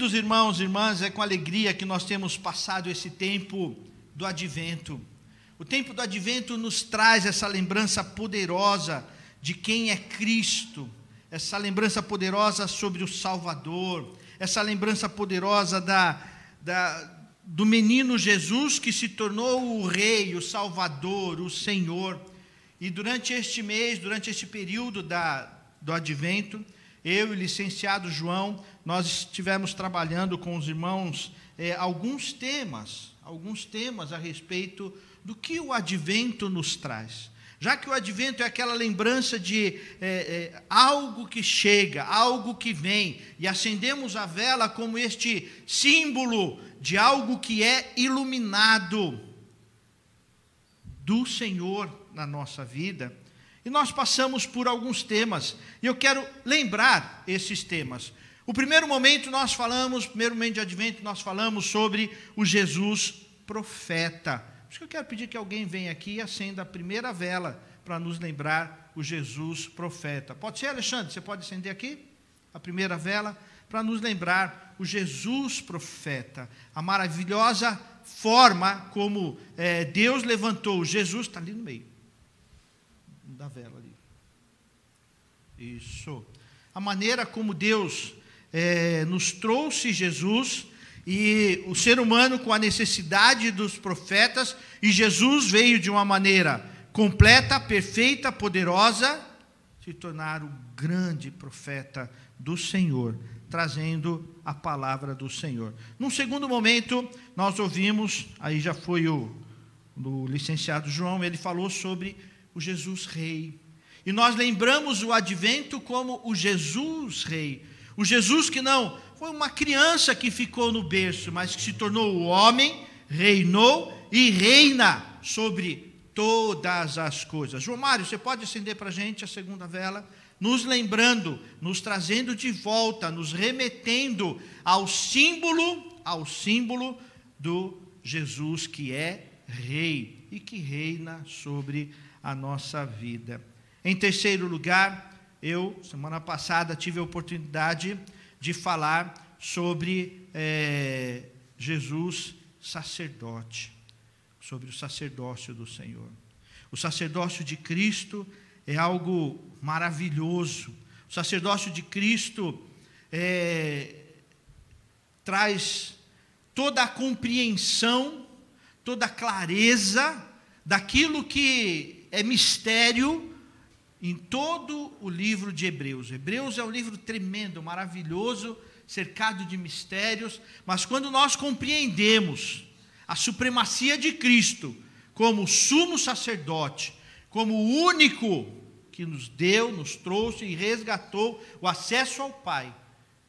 Queridos irmãos e irmãs, é com alegria que nós temos passado esse tempo do advento. O tempo do advento nos traz essa lembrança poderosa de quem é Cristo, essa lembrança poderosa sobre o Salvador, essa lembrança poderosa da, da, do menino Jesus que se tornou o Rei, o Salvador, o Senhor. E durante este mês, durante este período da, do advento, eu e o licenciado João, nós estivemos trabalhando com os irmãos é, alguns temas, alguns temas a respeito do que o advento nos traz. Já que o advento é aquela lembrança de é, é, algo que chega, algo que vem, e acendemos a vela como este símbolo de algo que é iluminado do Senhor na nossa vida. E nós passamos por alguns temas, e eu quero lembrar esses temas. O primeiro momento nós falamos, primeiro momento de advento, nós falamos sobre o Jesus profeta. Por isso que eu quero pedir que alguém venha aqui e acenda a primeira vela para nos lembrar o Jesus profeta. Pode ser, Alexandre? Você pode acender aqui? A primeira vela, para nos lembrar o Jesus profeta, a maravilhosa forma como é, Deus levantou. Jesus está ali no meio da vela ali. Isso. A maneira como Deus é, nos trouxe Jesus e o ser humano com a necessidade dos profetas, e Jesus veio de uma maneira completa, perfeita, poderosa, se tornar o grande profeta do Senhor, trazendo a palavra do Senhor. Num segundo momento, nós ouvimos, aí já foi o, o licenciado João, ele falou sobre o Jesus Rei. E nós lembramos o advento como o Jesus Rei. O Jesus que não foi uma criança que ficou no berço, mas que se tornou o homem, reinou e reina sobre todas as coisas. João Mário, você pode acender para a gente a segunda vela? Nos lembrando, nos trazendo de volta, nos remetendo ao símbolo, ao símbolo do Jesus que é rei e que reina sobre a nossa vida. Em terceiro lugar, eu, semana passada, tive a oportunidade de falar sobre é, Jesus sacerdote, sobre o sacerdócio do Senhor. O sacerdócio de Cristo é algo maravilhoso. O sacerdócio de Cristo é, traz toda a compreensão, toda a clareza daquilo que é mistério em todo o livro de Hebreus. Hebreus é um livro tremendo, maravilhoso, cercado de mistérios, mas quando nós compreendemos a supremacia de Cristo como sumo sacerdote, como o único que nos deu, nos trouxe e resgatou o acesso ao Pai,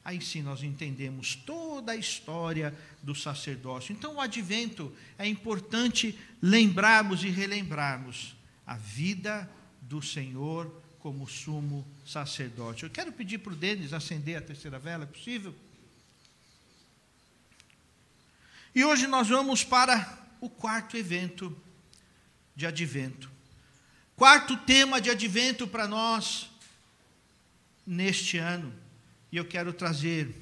aí sim nós entendemos toda a história do sacerdócio. Então, o advento é importante lembrarmos e relembrarmos a vida do Senhor como sumo sacerdote. Eu quero pedir para o Denis acender a terceira vela, é possível? E hoje nós vamos para o quarto evento de advento. Quarto tema de advento para nós neste ano. E eu quero trazer,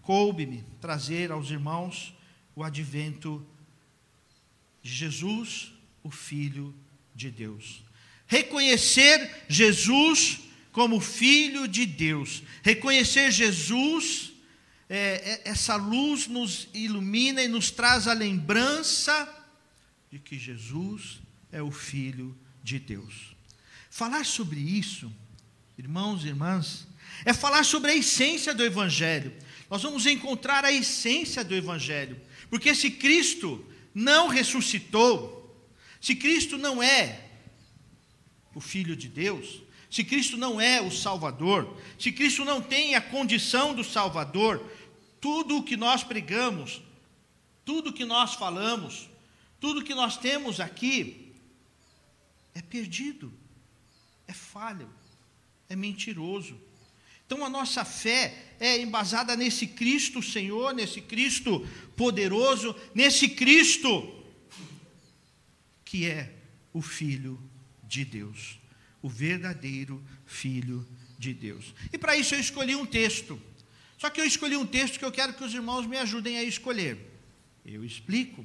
coube-me trazer aos irmãos o advento de Jesus, o Filho de Deus reconhecer Jesus como Filho de Deus, reconhecer Jesus, é, é, essa luz nos ilumina e nos traz a lembrança de que Jesus é o Filho de Deus. Falar sobre isso, irmãos e irmãs, é falar sobre a essência do Evangelho. Nós vamos encontrar a essência do Evangelho, porque se Cristo não ressuscitou, se Cristo não é o Filho de Deus, se Cristo não é o Salvador, se Cristo não tem a condição do Salvador, tudo o que nós pregamos, tudo o que nós falamos, tudo o que nós temos aqui é perdido, é falho, é mentiroso. Então a nossa fé é embasada nesse Cristo Senhor, nesse Cristo poderoso, nesse Cristo que é o Filho de Deus, o verdadeiro Filho de Deus. E para isso eu escolhi um texto. Só que eu escolhi um texto que eu quero que os irmãos me ajudem a escolher. Eu explico.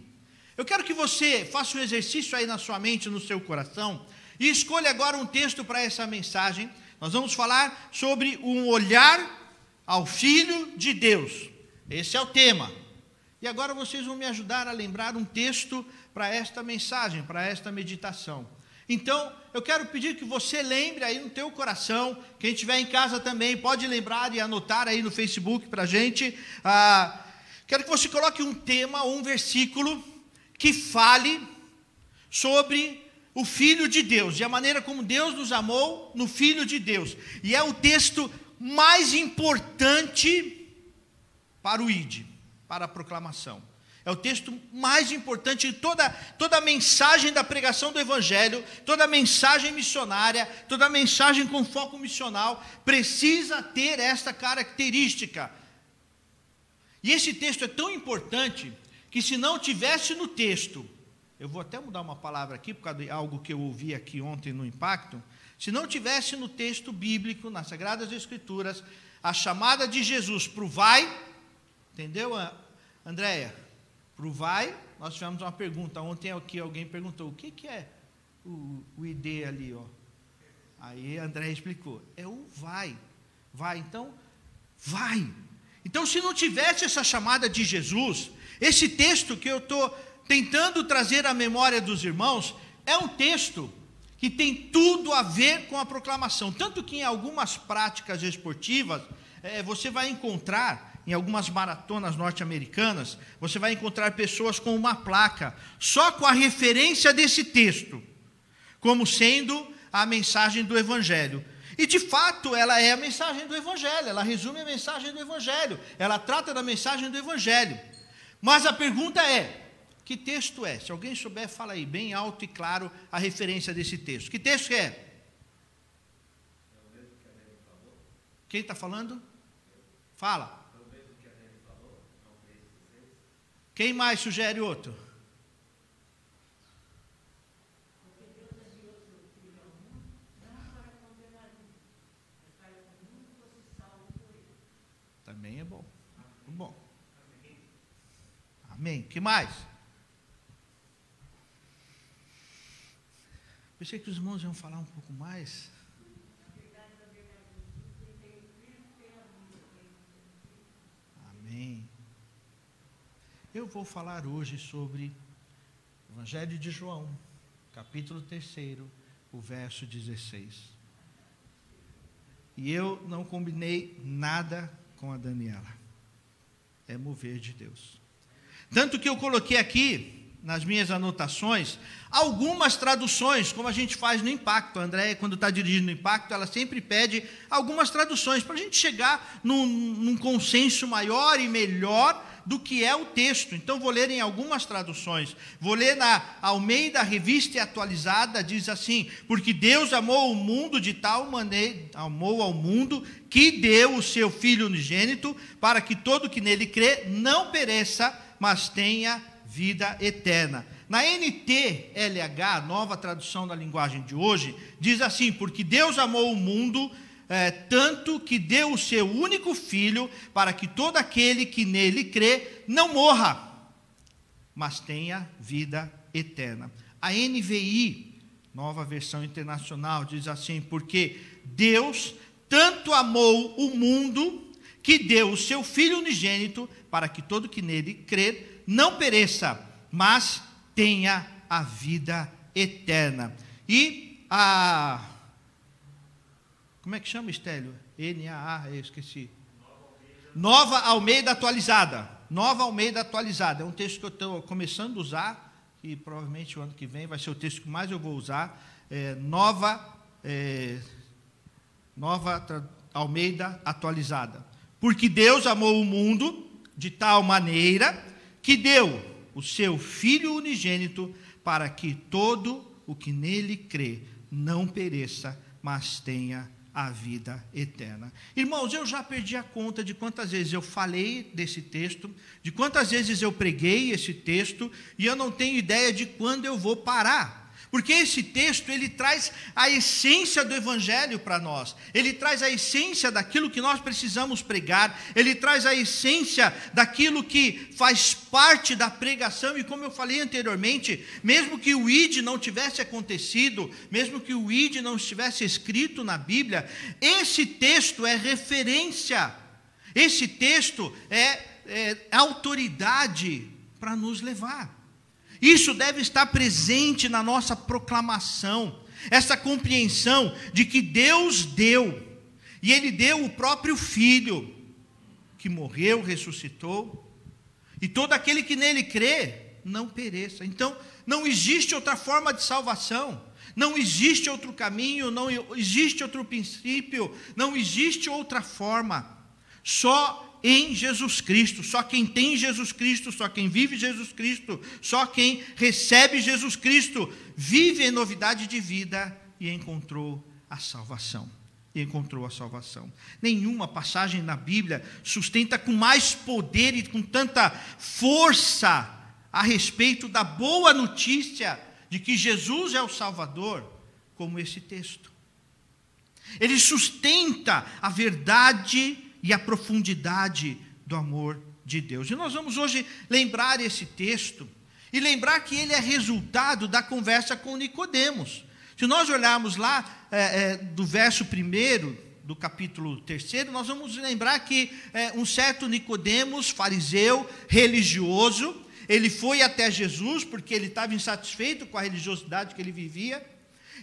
Eu quero que você faça um exercício aí na sua mente, no seu coração, e escolha agora um texto para essa mensagem. Nós vamos falar sobre um olhar ao Filho de Deus. Esse é o tema. E agora vocês vão me ajudar a lembrar um texto para esta mensagem, para esta meditação. Então, eu quero pedir que você lembre aí no teu coração, quem estiver em casa também, pode lembrar e anotar aí no Facebook para a gente. Ah, quero que você coloque um tema ou um versículo que fale sobre o Filho de Deus e a maneira como Deus nos amou no Filho de Deus. E é o texto mais importante para o ID, para a proclamação. É o texto mais importante de toda, toda a mensagem da pregação do Evangelho, toda a mensagem missionária, toda a mensagem com foco missional, precisa ter esta característica. E esse texto é tão importante que, se não tivesse no texto, eu vou até mudar uma palavra aqui, por causa de algo que eu ouvi aqui ontem no Impacto. Se não tivesse no texto bíblico, nas Sagradas Escrituras, a chamada de Jesus para o vai, entendeu, Andréia? Para o vai, nós tivemos uma pergunta. Ontem aqui alguém perguntou: o que, que é o, o ID ali? Ó? Aí André explicou: é o vai. Vai, então, vai. Então, se não tivesse essa chamada de Jesus, esse texto que eu estou tentando trazer à memória dos irmãos, é um texto que tem tudo a ver com a proclamação. Tanto que em algumas práticas esportivas, é, você vai encontrar em algumas maratonas norte-americanas, você vai encontrar pessoas com uma placa, só com a referência desse texto, como sendo a mensagem do Evangelho. E de fato, ela é a mensagem do Evangelho, ela resume a mensagem do Evangelho, ela trata da mensagem do Evangelho. Mas a pergunta é: que texto é? Se alguém souber, fala aí, bem alto e claro, a referência desse texto. Que texto é? Quem está falando? Fala. Quem mais sugere outro? Também é bom. Bom. Amém. Que mais? Pensei que os irmãos iam falar um pouco mais. Amém. Eu vou falar hoje sobre Evangelho de João, capítulo 3, o verso 16. E eu não combinei nada com a Daniela. É mover de Deus. Tanto que eu coloquei aqui, nas minhas anotações, algumas traduções, como a gente faz no Impacto. A Andréia, quando está dirigindo o Impacto, ela sempre pede algumas traduções para a gente chegar num, num consenso maior e melhor do que é o texto. Então, vou ler em algumas traduções. Vou ler na Almeida Revista Atualizada, diz assim: Porque Deus amou o mundo de tal maneira, amou ao mundo, que deu o seu Filho unigênito, para que todo que nele crê não pereça, mas tenha vida eterna. Na NTLH, nova tradução da linguagem de hoje, diz assim: Porque Deus amou o mundo é, tanto que deu o seu único filho, para que todo aquele que nele crê não morra, mas tenha vida eterna. A NVI, nova versão internacional, diz assim: Porque Deus tanto amou o mundo, que deu o seu Filho unigênito, para que todo que nele crer não pereça, mas tenha a vida eterna. E a como é que chama, Estélio? N-A-A, eu esqueci. Nova Almeida Atualizada. Nova Almeida Atualizada. É um texto que eu estou começando a usar, e provavelmente o ano que vem vai ser o texto que mais eu vou usar. É, nova, é, nova Almeida Atualizada. Porque Deus amou o mundo de tal maneira que deu o seu Filho unigênito para que todo o que nele crê não pereça, mas tenha a vida eterna. Irmãos, eu já perdi a conta de quantas vezes eu falei desse texto, de quantas vezes eu preguei esse texto, e eu não tenho ideia de quando eu vou parar. Porque esse texto ele traz a essência do evangelho para nós. Ele traz a essência daquilo que nós precisamos pregar, ele traz a essência daquilo que faz parte da pregação e como eu falei anteriormente, mesmo que o id não tivesse acontecido, mesmo que o id não estivesse escrito na Bíblia, esse texto é referência. Esse texto é, é autoridade para nos levar. Isso deve estar presente na nossa proclamação, essa compreensão de que Deus deu, e Ele deu o próprio Filho, que morreu, ressuscitou, e todo aquele que nele crê não pereça. Então, não existe outra forma de salvação, não existe outro caminho, não existe outro princípio, não existe outra forma. Só em Jesus Cristo. Só quem tem Jesus Cristo, só quem vive Jesus Cristo, só quem recebe Jesus Cristo, vive em novidade de vida e encontrou a salvação. E encontrou a salvação. Nenhuma passagem na Bíblia sustenta com mais poder e com tanta força a respeito da boa notícia de que Jesus é o Salvador, como esse texto. Ele sustenta a verdade e a profundidade do amor de Deus. E nós vamos hoje lembrar esse texto e lembrar que ele é resultado da conversa com Nicodemos. Se nós olharmos lá é, é, do verso primeiro do capítulo terceiro, nós vamos lembrar que é, um certo Nicodemos, fariseu, religioso, ele foi até Jesus porque ele estava insatisfeito com a religiosidade que ele vivia,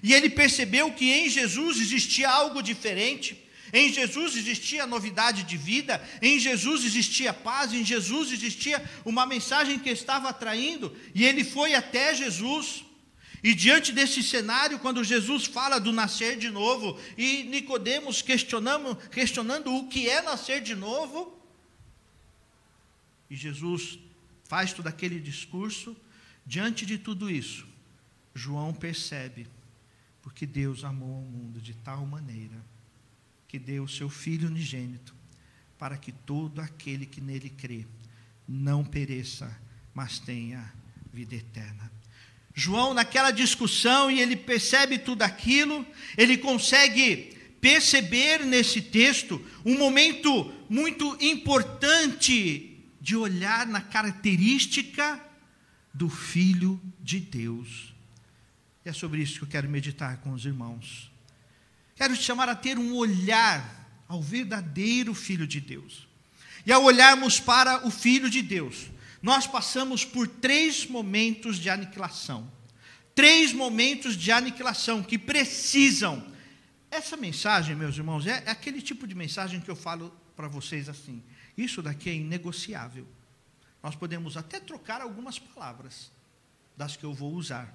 e ele percebeu que em Jesus existia algo diferente, em Jesus existia novidade de vida, em Jesus existia paz, em Jesus existia uma mensagem que estava atraindo, e ele foi até Jesus. E diante desse cenário, quando Jesus fala do nascer de novo, e Nicodemos questionando, questionando o que é nascer de novo, e Jesus faz todo aquele discurso, diante de tudo isso, João percebe, porque Deus amou o mundo de tal maneira que deu o seu Filho unigênito, para que todo aquele que nele crê não pereça, mas tenha vida eterna. João, naquela discussão, e ele percebe tudo aquilo, ele consegue perceber nesse texto um momento muito importante de olhar na característica do Filho de Deus. E é sobre isso que eu quero meditar com os irmãos. Quero te chamar a ter um olhar ao verdadeiro Filho de Deus. E ao olharmos para o Filho de Deus, nós passamos por três momentos de aniquilação. Três momentos de aniquilação que precisam. Essa mensagem, meus irmãos, é, é aquele tipo de mensagem que eu falo para vocês assim. Isso daqui é inegociável. Nós podemos até trocar algumas palavras das que eu vou usar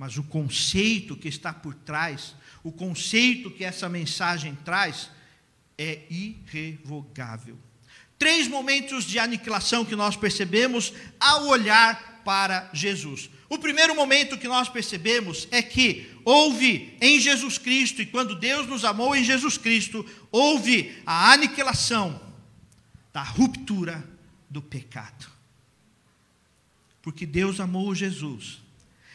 mas o conceito que está por trás, o conceito que essa mensagem traz, é irrevogável. Três momentos de aniquilação que nós percebemos ao olhar para Jesus. O primeiro momento que nós percebemos é que houve em Jesus Cristo, e quando Deus nos amou em Jesus Cristo, houve a aniquilação da ruptura do pecado. Porque Deus amou Jesus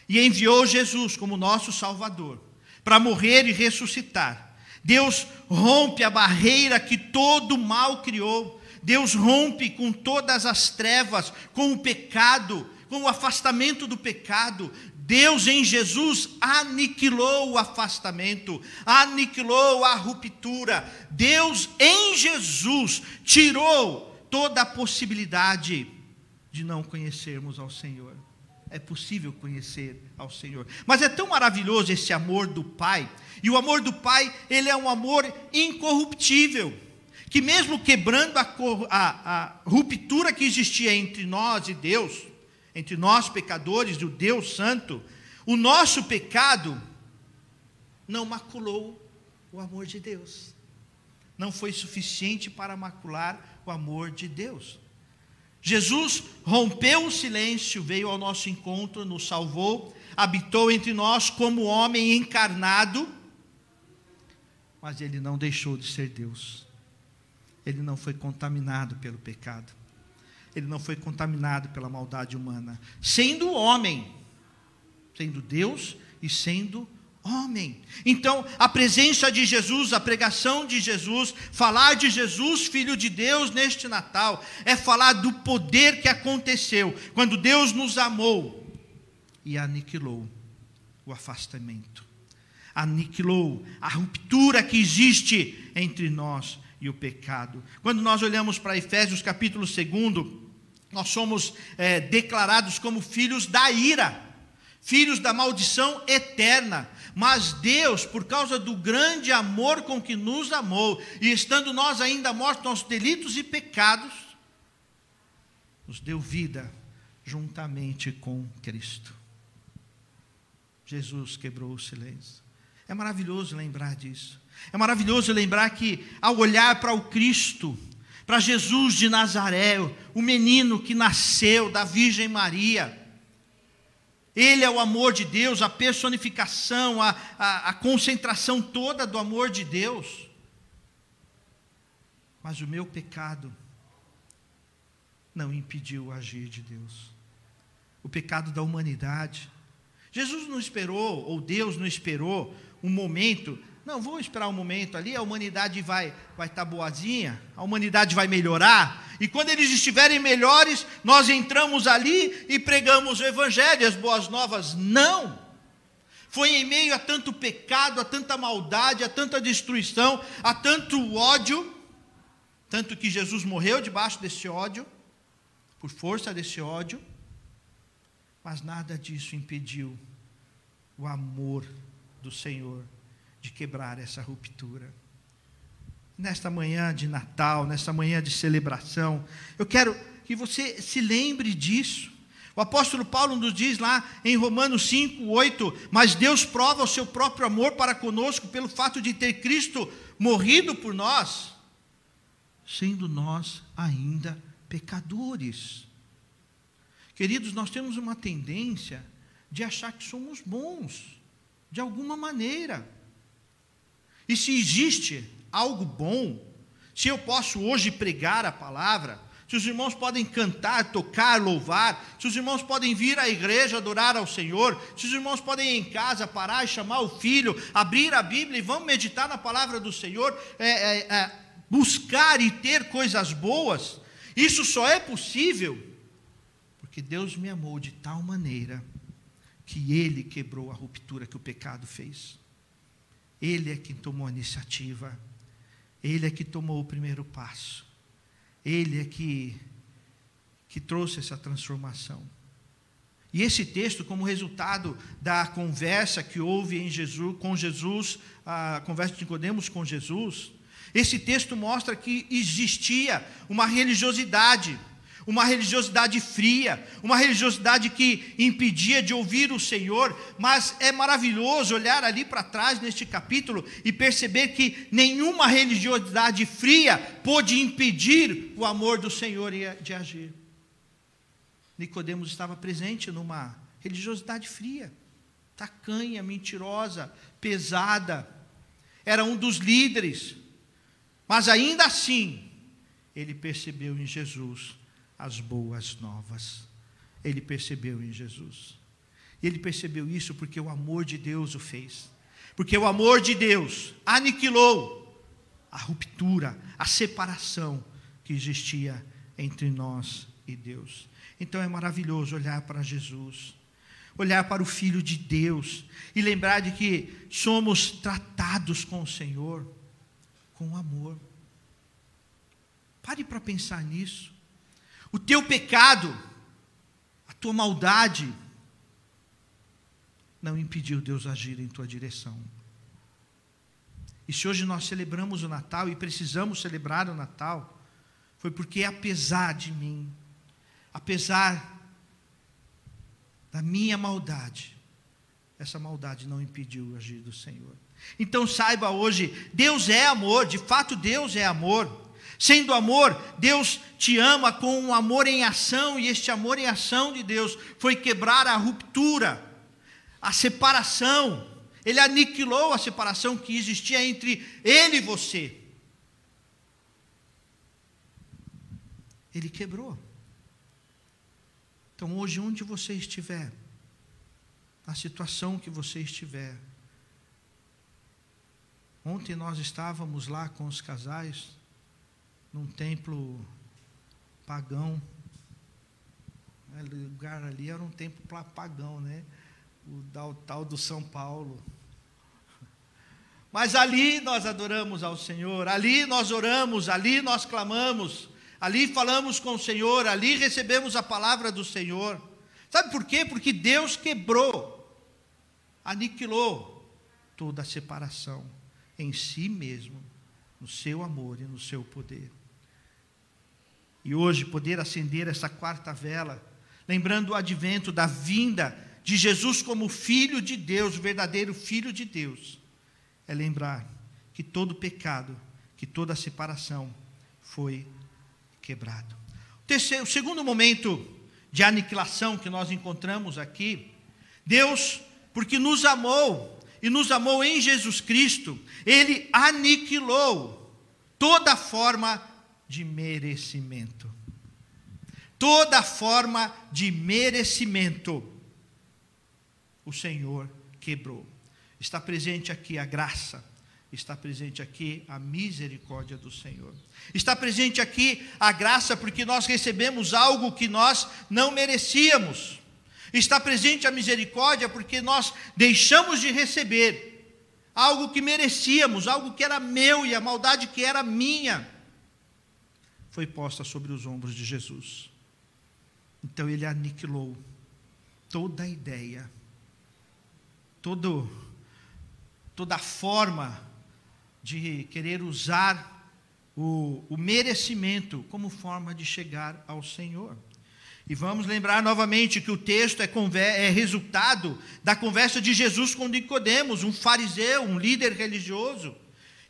e enviou Jesus como nosso Salvador para morrer e ressuscitar. Deus rompe a barreira que todo mal criou. Deus rompe com todas as trevas, com o pecado, com o afastamento do pecado. Deus em Jesus aniquilou o afastamento, aniquilou a ruptura. Deus em Jesus tirou toda a possibilidade de não conhecermos ao Senhor é possível conhecer ao Senhor. Mas é tão maravilhoso esse amor do Pai, e o amor do Pai, ele é um amor incorruptível, que mesmo quebrando a, a, a ruptura que existia entre nós e Deus, entre nós pecadores e o Deus Santo, o nosso pecado não maculou o amor de Deus. Não foi suficiente para macular o amor de Deus. Jesus rompeu o silêncio, veio ao nosso encontro, nos salvou, habitou entre nós como homem encarnado, mas ele não deixou de ser Deus. Ele não foi contaminado pelo pecado. Ele não foi contaminado pela maldade humana. Sendo homem, sendo Deus e sendo homem. Então, a presença de Jesus, a pregação de Jesus, falar de Jesus, filho de Deus, neste Natal, é falar do poder que aconteceu quando Deus nos amou e aniquilou o afastamento, aniquilou a ruptura que existe entre nós e o pecado. Quando nós olhamos para Efésios capítulo 2, nós somos é, declarados como filhos da ira, filhos da maldição eterna. Mas Deus, por causa do grande amor com que nos amou, e estando nós ainda mortos nossos delitos e pecados, nos deu vida juntamente com Cristo. Jesus quebrou o silêncio. É maravilhoso lembrar disso. É maravilhoso lembrar que, ao olhar para o Cristo, para Jesus de Nazaré, o menino que nasceu da Virgem Maria, ele é o amor de Deus, a personificação, a, a, a concentração toda do amor de Deus. Mas o meu pecado não impediu o agir de Deus. O pecado da humanidade. Jesus não esperou, ou Deus não esperou, um momento não, vou esperar um momento ali, a humanidade vai vai estar tá boazinha, a humanidade vai melhorar, e quando eles estiverem melhores, nós entramos ali e pregamos o evangelho, as boas novas. Não. Foi em meio a tanto pecado, a tanta maldade, a tanta destruição, a tanto ódio, tanto que Jesus morreu debaixo desse ódio, por força desse ódio, mas nada disso impediu o amor do Senhor de quebrar essa ruptura. Nesta manhã de Natal, nesta manhã de celebração, eu quero que você se lembre disso. O apóstolo Paulo nos diz lá em Romanos 5, 8: Mas Deus prova o seu próprio amor para conosco pelo fato de ter Cristo morrido por nós, sendo nós ainda pecadores. Queridos, nós temos uma tendência de achar que somos bons, de alguma maneira. E se existe algo bom, se eu posso hoje pregar a palavra, se os irmãos podem cantar, tocar, louvar, se os irmãos podem vir à igreja adorar ao Senhor, se os irmãos podem ir em casa parar e chamar o filho, abrir a Bíblia e vamos meditar na palavra do Senhor, é, é, é, buscar e ter coisas boas, isso só é possível porque Deus me amou de tal maneira que Ele quebrou a ruptura que o pecado fez. Ele é quem tomou a iniciativa, Ele é que tomou o primeiro passo, Ele é que, que trouxe essa transformação. E esse texto, como resultado da conversa que houve em Jesus, com Jesus, a conversa de Nicodemos com Jesus, esse texto mostra que existia uma religiosidade uma religiosidade fria, uma religiosidade que impedia de ouvir o Senhor, mas é maravilhoso olhar ali para trás neste capítulo e perceber que nenhuma religiosidade fria pôde impedir o amor do Senhor de agir. Nicodemos estava presente numa religiosidade fria, tacanha, mentirosa, pesada. Era um dos líderes. Mas ainda assim, ele percebeu em Jesus as boas novas. Ele percebeu em Jesus. E ele percebeu isso porque o amor de Deus o fez. Porque o amor de Deus aniquilou a ruptura, a separação que existia entre nós e Deus. Então é maravilhoso olhar para Jesus, olhar para o Filho de Deus e lembrar de que somos tratados com o Senhor com amor. Pare para pensar nisso. O teu pecado, a tua maldade, não impediu Deus agir em tua direção. E se hoje nós celebramos o Natal e precisamos celebrar o Natal, foi porque apesar de mim, apesar da minha maldade, essa maldade não impediu o agir do Senhor. Então saiba hoje, Deus é amor, de fato Deus é amor. Sendo amor, Deus te ama com um amor em ação, e este amor em ação de Deus foi quebrar a ruptura, a separação. Ele aniquilou a separação que existia entre ele e você. Ele quebrou. Então, hoje, onde você estiver, na situação que você estiver. Ontem nós estávamos lá com os casais, num templo pagão. O lugar ali era um templo pagão, né? O tal do São Paulo. Mas ali nós adoramos ao Senhor, ali nós oramos, ali nós clamamos, ali falamos com o Senhor, ali recebemos a palavra do Senhor. Sabe por quê? Porque Deus quebrou, aniquilou toda a separação em si mesmo, no seu amor e no seu poder. E hoje poder acender essa quarta vela, lembrando o advento da vinda de Jesus como Filho de Deus, o verdadeiro Filho de Deus é lembrar que todo pecado, que toda separação foi quebrado. O, terceiro, o segundo momento de aniquilação que nós encontramos aqui, Deus, porque nos amou e nos amou em Jesus Cristo, Ele aniquilou toda forma de merecimento. Toda forma de merecimento, o Senhor quebrou. Está presente aqui a graça, está presente aqui a misericórdia do Senhor. Está presente aqui a graça porque nós recebemos algo que nós não merecíamos. Está presente a misericórdia porque nós deixamos de receber algo que merecíamos, algo que era meu e a maldade que era minha. Foi posta sobre os ombros de Jesus. Então ele aniquilou toda a ideia, todo toda forma de querer usar o, o merecimento como forma de chegar ao Senhor. E vamos lembrar novamente que o texto é, é, resultado da conversa de Jesus com Nicodemos, um fariseu, um líder religioso.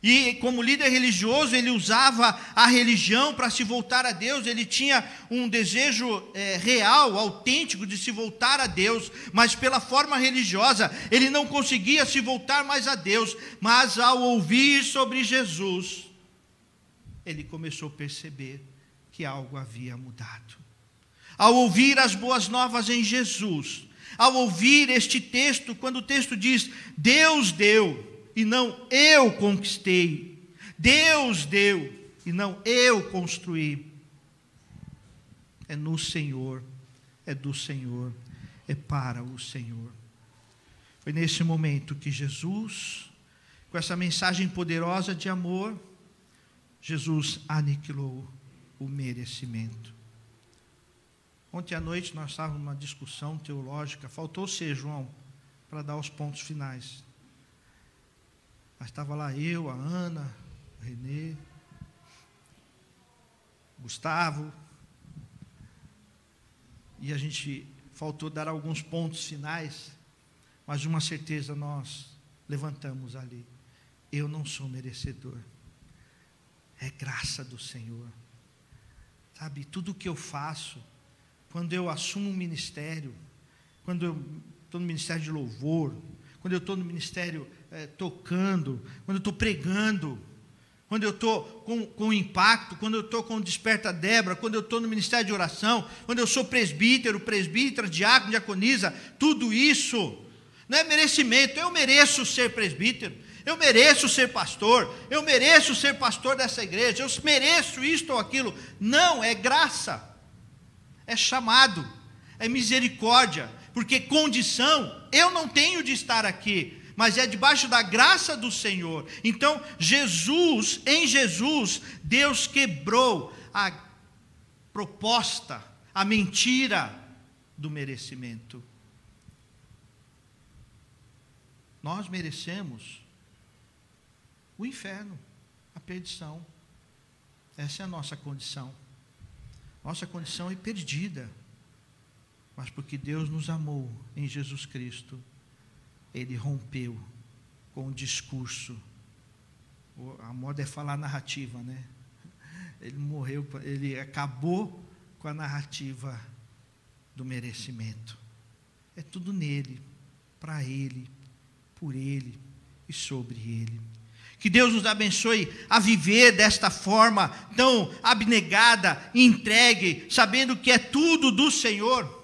E como líder religioso, ele usava a religião para se voltar a Deus, ele tinha um desejo é, real, autêntico de se voltar a Deus, mas pela forma religiosa, ele não conseguia se voltar mais a Deus. Mas ao ouvir sobre Jesus, ele começou a perceber que algo havia mudado. Ao ouvir as boas novas em Jesus, ao ouvir este texto, quando o texto diz: Deus deu, e não eu conquistei. Deus deu e não eu construí. É no Senhor, é do Senhor, é para o Senhor. Foi nesse momento que Jesus, com essa mensagem poderosa de amor, Jesus aniquilou o merecimento. Ontem à noite nós estávamos numa discussão teológica, faltou ser João para dar os pontos finais. Mas estava lá eu, a Ana, o Renê, Gustavo. E a gente faltou dar alguns pontos finais, mas uma certeza nós levantamos ali. Eu não sou merecedor. É graça do Senhor. Sabe, tudo que eu faço, quando eu assumo um ministério, quando eu estou no ministério de louvor, quando eu estou no ministério é, tocando, quando eu estou pregando, quando eu estou com, com impacto, quando eu estou com Desperta Débora, quando eu estou no ministério de oração, quando eu sou presbítero, presbítera, diácono, diaconisa, tudo isso não é merecimento, eu mereço ser presbítero, eu mereço ser pastor, eu mereço ser pastor dessa igreja, eu mereço isto ou aquilo. Não, é graça, é chamado, é misericórdia, porque condição eu não tenho de estar aqui, mas é debaixo da graça do Senhor. Então, Jesus, em Jesus, Deus quebrou a proposta, a mentira do merecimento. Nós merecemos o inferno, a perdição. Essa é a nossa condição. Nossa condição é perdida. Mas porque Deus nos amou em Jesus Cristo, Ele rompeu com o discurso. A moda é falar narrativa, né? Ele morreu, ele acabou com a narrativa do merecimento. É tudo nele, para ele, por ele e sobre ele. Que Deus nos abençoe a viver desta forma tão abnegada, entregue, sabendo que é tudo do Senhor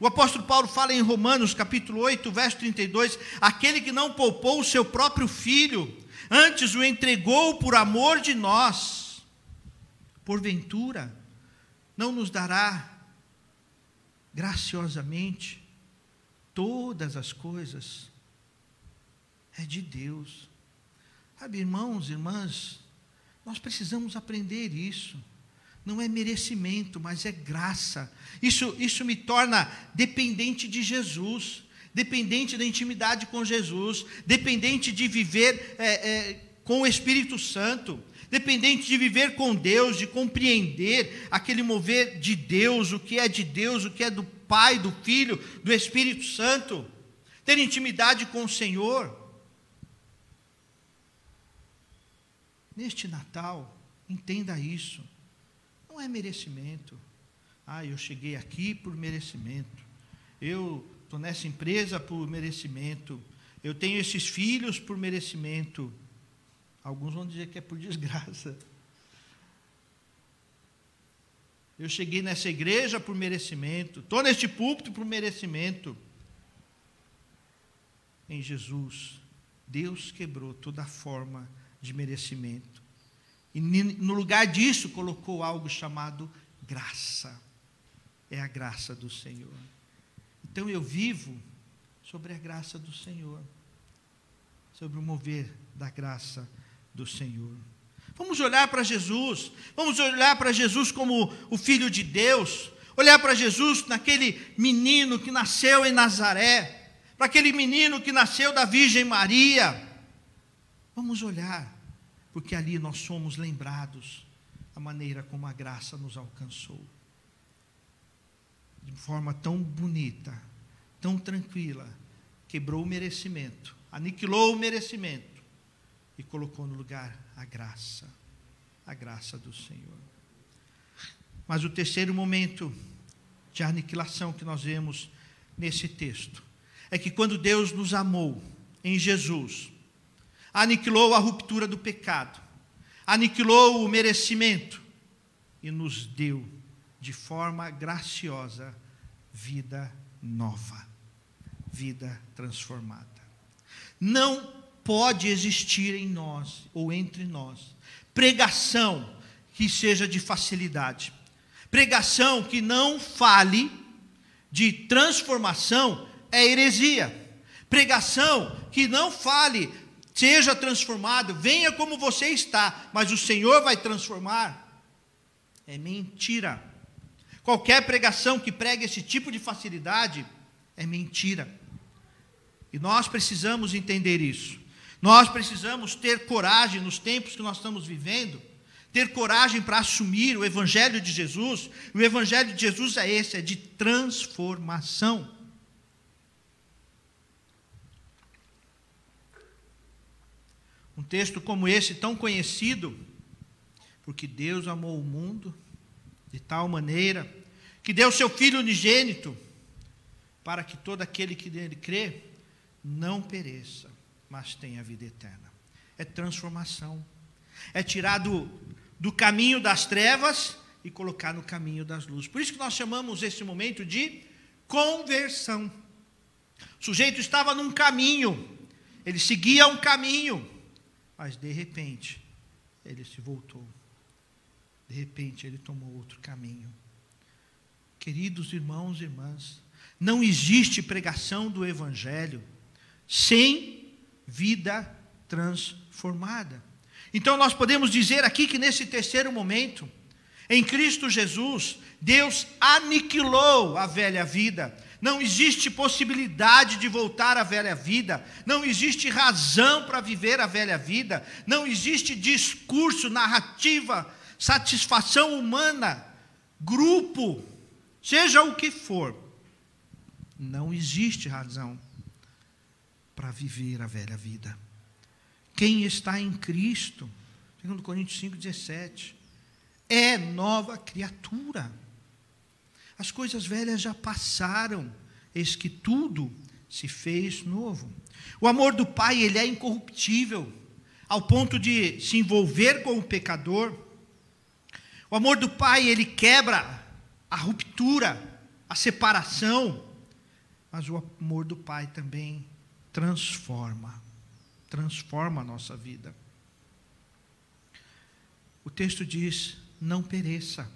O apóstolo Paulo fala em Romanos, capítulo 8, verso 32, aquele que não poupou o seu próprio filho, antes o entregou por amor de nós, porventura, não nos dará graciosamente todas as coisas? É de Deus. Sabe, irmãos, irmãs, nós precisamos aprender isso. Não é merecimento, mas é graça. Isso, isso me torna dependente de Jesus, dependente da intimidade com Jesus, dependente de viver é, é, com o Espírito Santo, dependente de viver com Deus, de compreender aquele mover de Deus, o que é de Deus, o que é do Pai, do Filho, do Espírito Santo, ter intimidade com o Senhor. Neste Natal, entenda isso. Não é merecimento. Ah, eu cheguei aqui por merecimento. Eu estou nessa empresa por merecimento. Eu tenho esses filhos por merecimento. Alguns vão dizer que é por desgraça. Eu cheguei nessa igreja por merecimento. Estou neste púlpito por merecimento. Em Jesus, Deus quebrou toda forma de merecimento. E no lugar disso colocou algo chamado graça. É a graça do Senhor. Então eu vivo sobre a graça do Senhor, sobre o mover da graça do Senhor. Vamos olhar para Jesus, vamos olhar para Jesus como o Filho de Deus, olhar para Jesus naquele menino que nasceu em Nazaré, para aquele menino que nasceu da Virgem Maria. Vamos olhar porque ali nós somos lembrados a maneira como a graça nos alcançou. De forma tão bonita, tão tranquila, quebrou o merecimento, aniquilou o merecimento e colocou no lugar a graça, a graça do Senhor. Mas o terceiro momento de aniquilação que nós vemos nesse texto é que quando Deus nos amou em Jesus, aniquilou a ruptura do pecado, aniquilou o merecimento e nos deu de forma graciosa vida nova, vida transformada. Não pode existir em nós ou entre nós pregação que seja de facilidade, pregação que não fale de transformação é heresia. Pregação que não fale seja transformado, venha como você está, mas o Senhor vai transformar. É mentira. Qualquer pregação que pregue esse tipo de facilidade é mentira. E nós precisamos entender isso. Nós precisamos ter coragem nos tempos que nós estamos vivendo, ter coragem para assumir o Evangelho de Jesus. O Evangelho de Jesus é esse, é de transformação. Um texto como esse, tão conhecido, porque Deus amou o mundo de tal maneira que deu seu Filho unigênito, para que todo aquele que nele crê não pereça, mas tenha vida eterna. É transformação. É tirar do, do caminho das trevas e colocar no caminho das luzes. Por isso que nós chamamos esse momento de conversão. O sujeito estava num caminho, ele seguia um caminho, mas de repente, ele se voltou. De repente, ele tomou outro caminho. Queridos irmãos e irmãs, não existe pregação do Evangelho sem vida transformada. Então, nós podemos dizer aqui que nesse terceiro momento, em Cristo Jesus, Deus aniquilou a velha vida não existe possibilidade de voltar à velha vida, não existe razão para viver a velha vida, não existe discurso, narrativa, satisfação humana, grupo, seja o que for. Não existe razão para viver a velha vida. Quem está em Cristo, segundo Coríntios 5,17, é nova criatura. As coisas velhas já passaram, eis que tudo se fez novo. O amor do Pai, ele é incorruptível, ao ponto de se envolver com o pecador. O amor do Pai, ele quebra a ruptura, a separação, mas o amor do Pai também transforma, transforma a nossa vida. O texto diz: não pereça,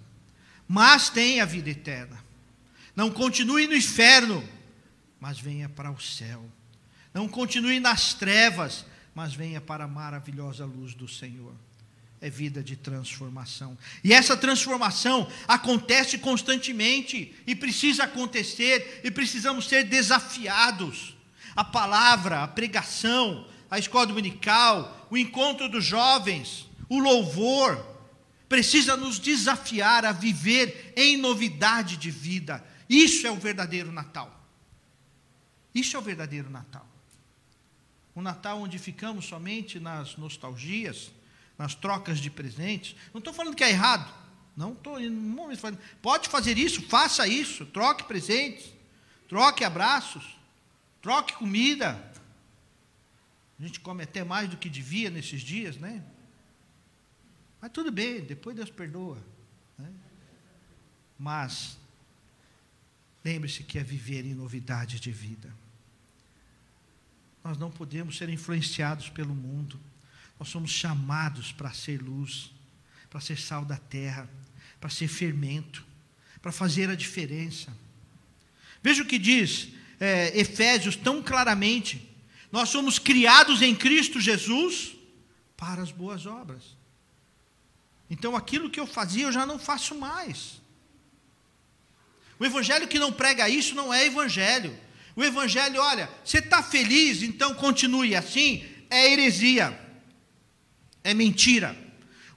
mas tenha a vida eterna. Não continue no inferno, mas venha para o céu. Não continue nas trevas, mas venha para a maravilhosa luz do Senhor. É vida de transformação. E essa transformação acontece constantemente e precisa acontecer e precisamos ser desafiados. A palavra, a pregação, a escola dominical, o encontro dos jovens, o louvor, precisa nos desafiar a viver em novidade de vida. Isso é o verdadeiro Natal. Isso é o verdadeiro Natal. Um Natal onde ficamos somente nas nostalgias, nas trocas de presentes. Não estou falando que é errado. Não estou. Pode fazer isso, faça isso. Troque presentes, troque abraços, troque comida. A gente come até mais do que devia nesses dias, né? Mas tudo bem, depois Deus perdoa. Né? Mas, lembre-se que é viver em novidade de vida. Nós não podemos ser influenciados pelo mundo. Nós somos chamados para ser luz, para ser sal da terra, para ser fermento, para fazer a diferença. Veja o que diz é, Efésios tão claramente: nós somos criados em Cristo Jesus para as boas obras. Então aquilo que eu fazia eu já não faço mais. O evangelho que não prega isso não é evangelho. O evangelho, olha, você está feliz, então continue assim, é heresia, é mentira.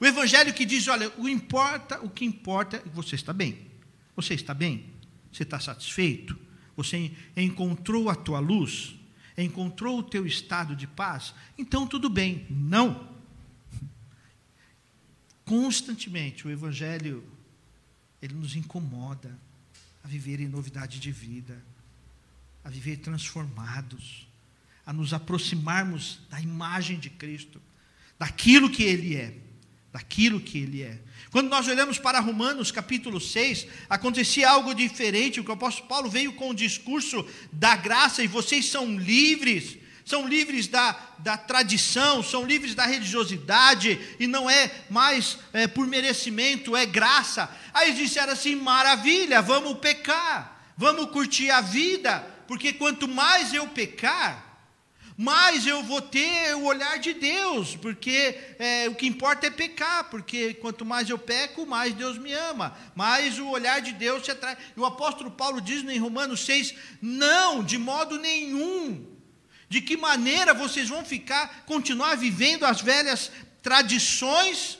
O evangelho que diz, olha, o importa, o que importa, é você está bem. Você está bem? Você está satisfeito? Você encontrou a tua luz? Encontrou o teu estado de paz? Então tudo bem. Não. Constantemente o evangelho ele nos incomoda a viver em novidade de vida a viver transformados, a nos aproximarmos da imagem de Cristo, daquilo que Ele é, daquilo que Ele é. Quando nós olhamos para Romanos capítulo 6, acontecia algo diferente, o apóstolo Paulo veio com o discurso da graça, e vocês são livres, são livres da, da tradição, são livres da religiosidade, e não é mais é, por merecimento, é graça. Aí eles disseram assim: maravilha, vamos pecar, vamos curtir a vida, porque quanto mais eu pecar, mais eu vou ter o olhar de Deus, porque é, o que importa é pecar, porque quanto mais eu peco, mais Deus me ama, mais o olhar de Deus se atrai. E o apóstolo Paulo diz em Romanos 6: não, de modo nenhum. De que maneira vocês vão ficar, continuar vivendo as velhas tradições,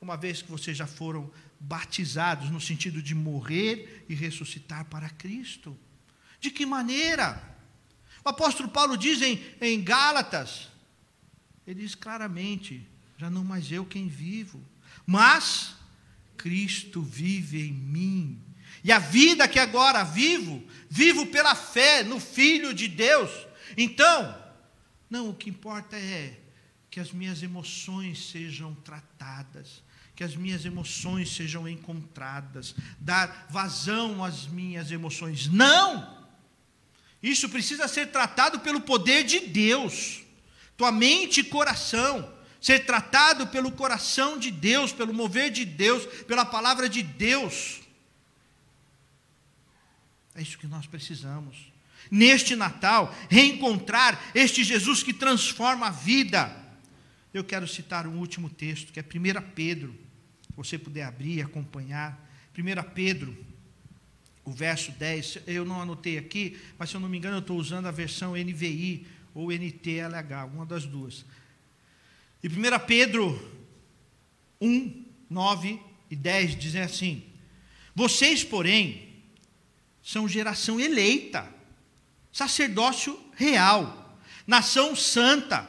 uma vez que vocês já foram batizados no sentido de morrer e ressuscitar para Cristo? De que maneira? O apóstolo Paulo diz em, em Gálatas, ele diz claramente: já não mais eu quem vivo, mas Cristo vive em mim. E a vida que agora vivo, vivo pela fé no Filho de Deus. Então, não, o que importa é que as minhas emoções sejam tratadas, que as minhas emoções sejam encontradas, dar vazão às minhas emoções. Não! Isso precisa ser tratado pelo poder de Deus. Tua mente e coração ser tratado pelo coração de Deus, pelo mover de Deus, pela palavra de Deus. É isso que nós precisamos. Neste Natal, reencontrar este Jesus que transforma a vida. Eu quero citar um último texto, que é 1 Pedro. Se você puder abrir e acompanhar. 1 Pedro o verso 10, eu não anotei aqui, mas se eu não me engano, eu estou usando a versão NVI ou NTLH, uma das duas. E 1 Pedro 1, 9 e 10 dizem assim: Vocês, porém, são geração eleita, sacerdócio real, nação santa,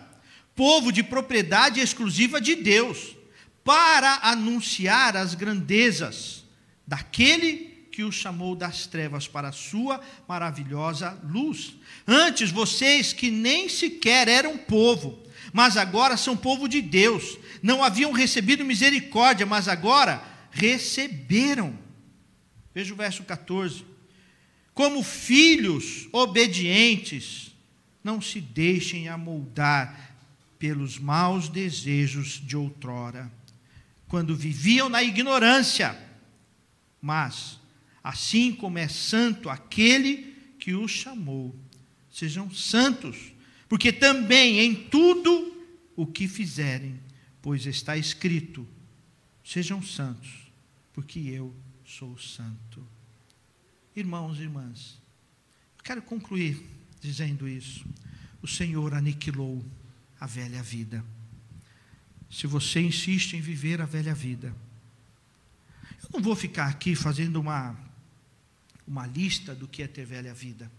povo de propriedade exclusiva de Deus, para anunciar as grandezas daquele que os chamou das trevas para a sua maravilhosa luz. Antes vocês que nem sequer eram povo, mas agora são povo de Deus, não haviam recebido misericórdia, mas agora receberam. Veja o verso 14. Como filhos obedientes, não se deixem amoldar pelos maus desejos de outrora, quando viviam na ignorância. Mas, assim como é santo aquele que os chamou, sejam santos, porque também em tudo o que fizerem, pois está escrito: sejam santos, porque eu sou santo. Irmãos e irmãs, eu quero concluir dizendo isso. O Senhor aniquilou a velha vida. Se você insiste em viver a velha vida, eu não vou ficar aqui fazendo uma, uma lista do que é ter velha vida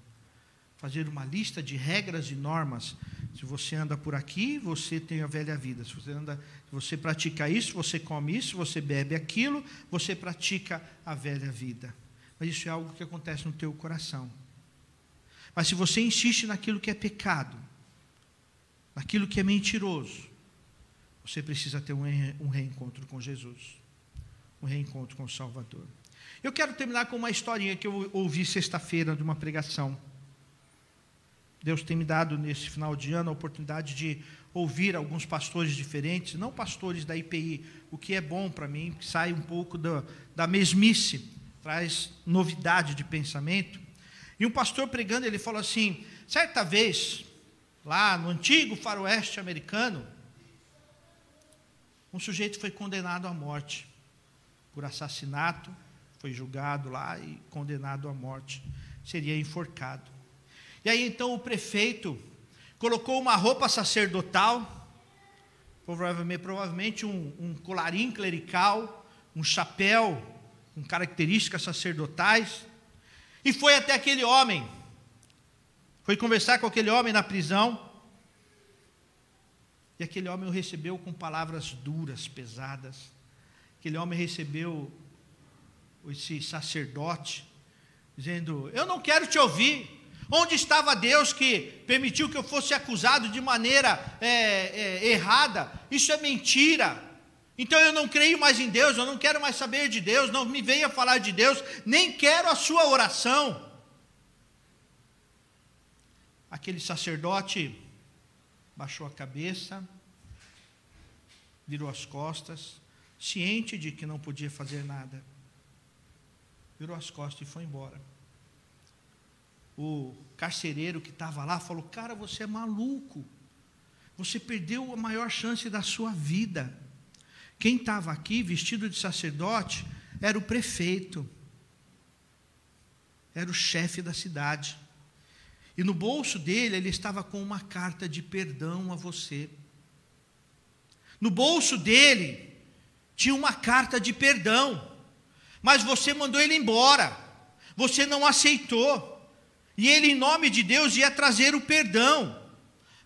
fazer uma lista de regras e normas. Se você anda por aqui, você tem a velha vida. Se você anda, você pratica isso, você come isso, você bebe aquilo, você pratica a velha vida. Mas isso é algo que acontece no teu coração. Mas se você insiste naquilo que é pecado, naquilo que é mentiroso, você precisa ter um reencontro com Jesus, um reencontro com o Salvador. Eu quero terminar com uma historinha que eu ouvi sexta-feira de uma pregação. Deus tem me dado nesse final de ano a oportunidade de ouvir alguns pastores diferentes, não pastores da IPI, o que é bom para mim, que sai um pouco da, da mesmice, traz novidade de pensamento. E um pastor pregando, ele falou assim: certa vez, lá no antigo faroeste americano, um sujeito foi condenado à morte por assassinato, foi julgado lá e condenado à morte, seria enforcado. E aí então o prefeito colocou uma roupa sacerdotal, provavelmente, provavelmente um, um colarinho clerical, um chapéu com características sacerdotais, e foi até aquele homem, foi conversar com aquele homem na prisão, e aquele homem o recebeu com palavras duras, pesadas. Aquele homem recebeu esse sacerdote, dizendo: Eu não quero te ouvir, Onde estava Deus que permitiu que eu fosse acusado de maneira é, é, errada? Isso é mentira. Então eu não creio mais em Deus, eu não quero mais saber de Deus, não me venha falar de Deus, nem quero a sua oração. Aquele sacerdote baixou a cabeça, virou as costas, ciente de que não podia fazer nada. Virou as costas e foi embora o carcereiro que estava lá falou: Cara, você é maluco. Você perdeu a maior chance da sua vida. Quem estava aqui vestido de sacerdote era o prefeito, era o chefe da cidade. E no bolso dele ele estava com uma carta de perdão a você. No bolso dele tinha uma carta de perdão, mas você mandou ele embora, você não aceitou. E ele, em nome de Deus, ia trazer o perdão,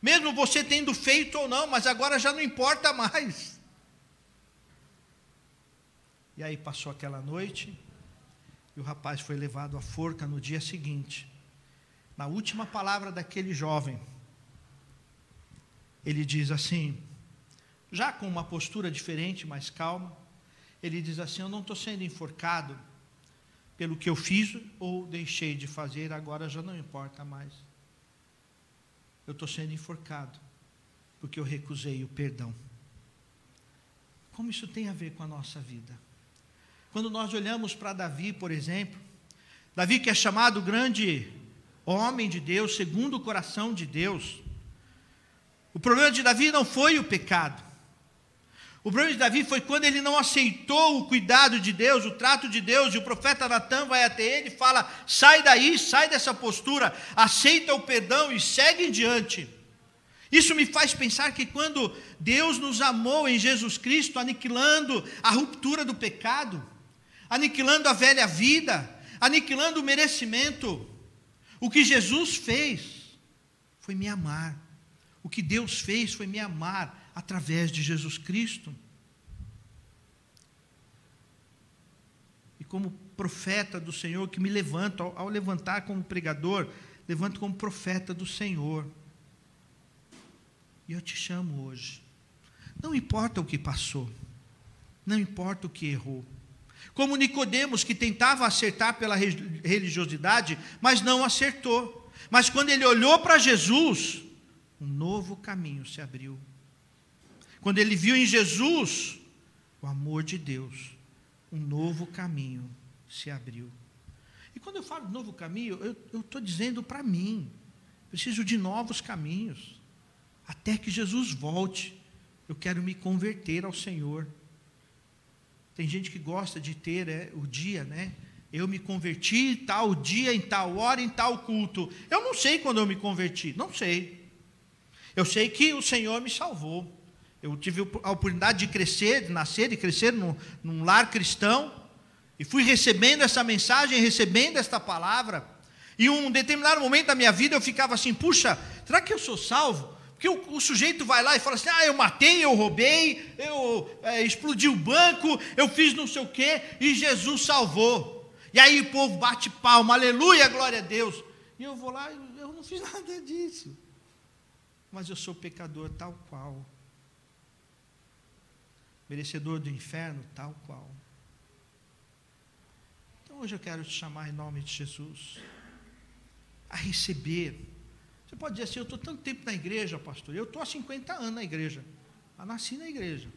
mesmo você tendo feito ou não, mas agora já não importa mais. E aí passou aquela noite, e o rapaz foi levado à forca no dia seguinte. Na última palavra daquele jovem, ele diz assim, já com uma postura diferente, mais calma, ele diz assim: Eu não estou sendo enforcado pelo que eu fiz ou deixei de fazer, agora já não importa mais. Eu estou sendo enforcado, porque eu recusei o perdão. Como isso tem a ver com a nossa vida? Quando nós olhamos para Davi, por exemplo, Davi que é chamado grande homem de Deus, segundo o coração de Deus, o problema de Davi não foi o pecado, o problema de Davi foi quando ele não aceitou o cuidado de Deus, o trato de Deus, e o profeta Natan vai até ele e fala: sai daí, sai dessa postura, aceita o perdão e segue em diante. Isso me faz pensar que quando Deus nos amou em Jesus Cristo, aniquilando a ruptura do pecado, aniquilando a velha vida, aniquilando o merecimento, o que Jesus fez foi me amar. O que Deus fez foi me amar através de Jesus Cristo. E como profeta do Senhor, que me levanto, ao, ao levantar como pregador, levanto como profeta do Senhor. E eu te chamo hoje. Não importa o que passou, não importa o que errou, Como Nicodemos que tentava acertar pela religiosidade, mas não acertou. Mas quando ele olhou para Jesus, um novo caminho se abriu. Quando ele viu em Jesus o amor de Deus, um novo caminho se abriu. E quando eu falo novo caminho, eu estou dizendo para mim, preciso de novos caminhos, até que Jesus volte. Eu quero me converter ao Senhor. Tem gente que gosta de ter é, o dia, né? Eu me converti tal dia, em tal hora, em tal culto. Eu não sei quando eu me converti, não sei. Eu sei que o Senhor me salvou. Eu tive a oportunidade de crescer, de nascer e crescer num, num lar cristão. E fui recebendo essa mensagem, recebendo esta palavra. E um determinado momento da minha vida eu ficava assim: puxa, será que eu sou salvo? Porque o, o sujeito vai lá e fala assim: ah, eu matei, eu roubei, eu é, explodi o banco, eu fiz não sei o quê, e Jesus salvou. E aí o povo bate palma, aleluia, glória a Deus. E eu vou lá, eu não fiz nada disso. Mas eu sou pecador tal qual. Merecedor do inferno tal qual. Então hoje eu quero te chamar em nome de Jesus a receber você pode dizer assim: eu estou tanto tempo na igreja, pastor. Eu estou há 50 anos na igreja. Eu nasci na igreja.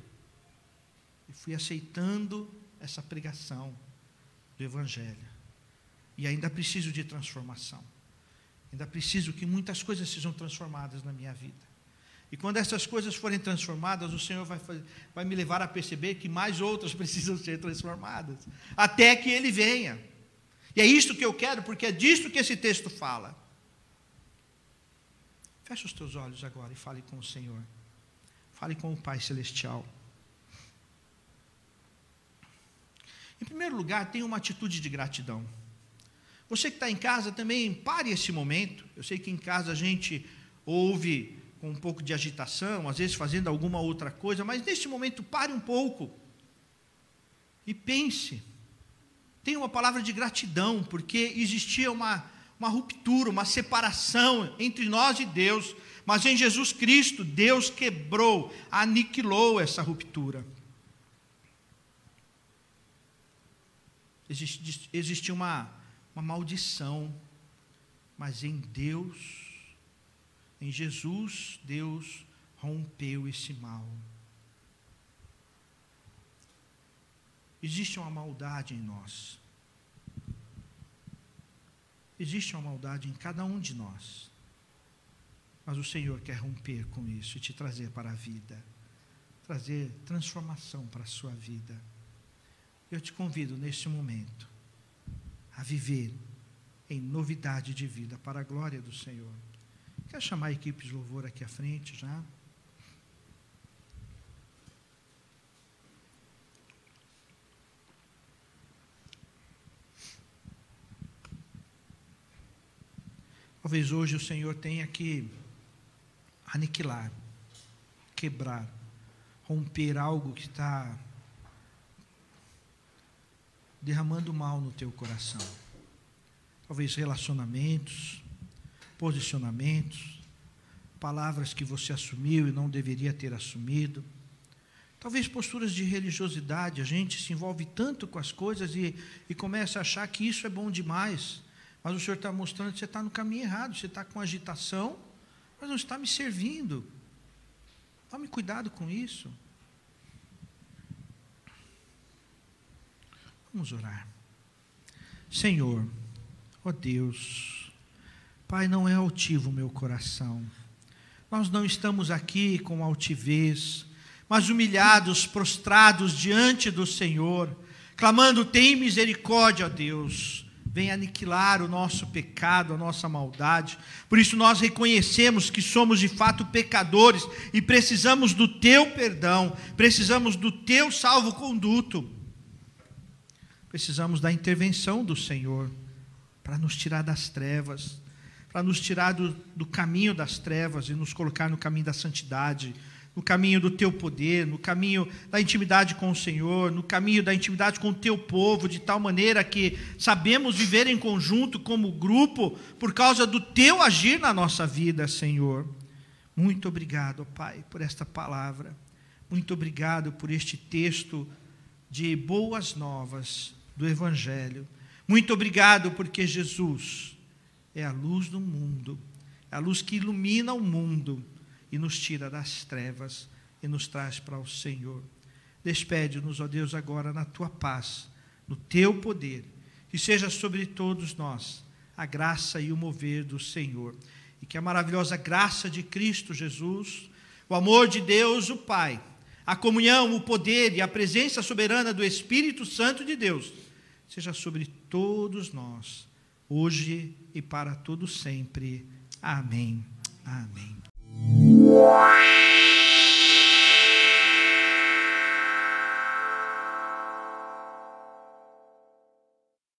E fui aceitando essa pregação do Evangelho. E ainda preciso de transformação. Ainda preciso que muitas coisas sejam transformadas na minha vida. E quando essas coisas forem transformadas, o Senhor vai, vai me levar a perceber que mais outras precisam ser transformadas. Até que Ele venha. E é isto que eu quero, porque é disto que esse texto fala. Feche os teus olhos agora e fale com o Senhor. Fale com o Pai Celestial. Em primeiro lugar, tenha uma atitude de gratidão. Você que está em casa também, pare esse momento. Eu sei que em casa a gente ouve com um pouco de agitação, às vezes fazendo alguma outra coisa, mas neste momento pare um pouco e pense. Tenha uma palavra de gratidão, porque existia uma uma ruptura, uma separação entre nós e Deus. Mas em Jesus Cristo, Deus quebrou, aniquilou essa ruptura. Existe, existe uma, uma maldição, mas em Deus, em Jesus, Deus rompeu esse mal. Existe uma maldade em nós. Existe uma maldade em cada um de nós. Mas o Senhor quer romper com isso e te trazer para a vida, trazer transformação para a sua vida. Eu te convido neste momento a viver em novidade de vida para a glória do Senhor. Quer chamar a equipe de louvor aqui à frente já? Talvez hoje o Senhor tenha que aniquilar, quebrar, romper algo que está derramando mal no teu coração. Talvez relacionamentos, posicionamentos, palavras que você assumiu e não deveria ter assumido. Talvez posturas de religiosidade, a gente se envolve tanto com as coisas e, e começa a achar que isso é bom demais. Mas o Senhor está mostrando que você está no caminho errado, você está com agitação, mas não está me servindo. Tome cuidado com isso. Vamos orar. Senhor, ó Deus, Pai, não é altivo o meu coração. Nós não estamos aqui com altivez, mas humilhados, prostrados diante do Senhor, clamando: tem misericórdia, ó Deus vem aniquilar o nosso pecado, a nossa maldade. Por isso nós reconhecemos que somos de fato pecadores e precisamos do teu perdão, precisamos do teu salvo-conduto. Precisamos da intervenção do Senhor para nos tirar das trevas, para nos tirar do, do caminho das trevas e nos colocar no caminho da santidade no caminho do teu poder, no caminho da intimidade com o Senhor, no caminho da intimidade com o teu povo, de tal maneira que sabemos viver em conjunto como grupo por causa do teu agir na nossa vida, Senhor. Muito obrigado, Pai, por esta palavra. Muito obrigado por este texto de boas novas do Evangelho. Muito obrigado, porque Jesus é a luz do mundo, é a luz que ilumina o mundo e nos tira das trevas e nos traz para o Senhor. Despede-nos, ó Deus, agora na tua paz, no teu poder, que seja sobre todos nós a graça e o mover do Senhor. E que a maravilhosa graça de Cristo Jesus, o amor de Deus, o Pai, a comunhão, o poder e a presença soberana do Espírito Santo de Deus, seja sobre todos nós, hoje e para todo sempre. Amém. Amém. Yeah.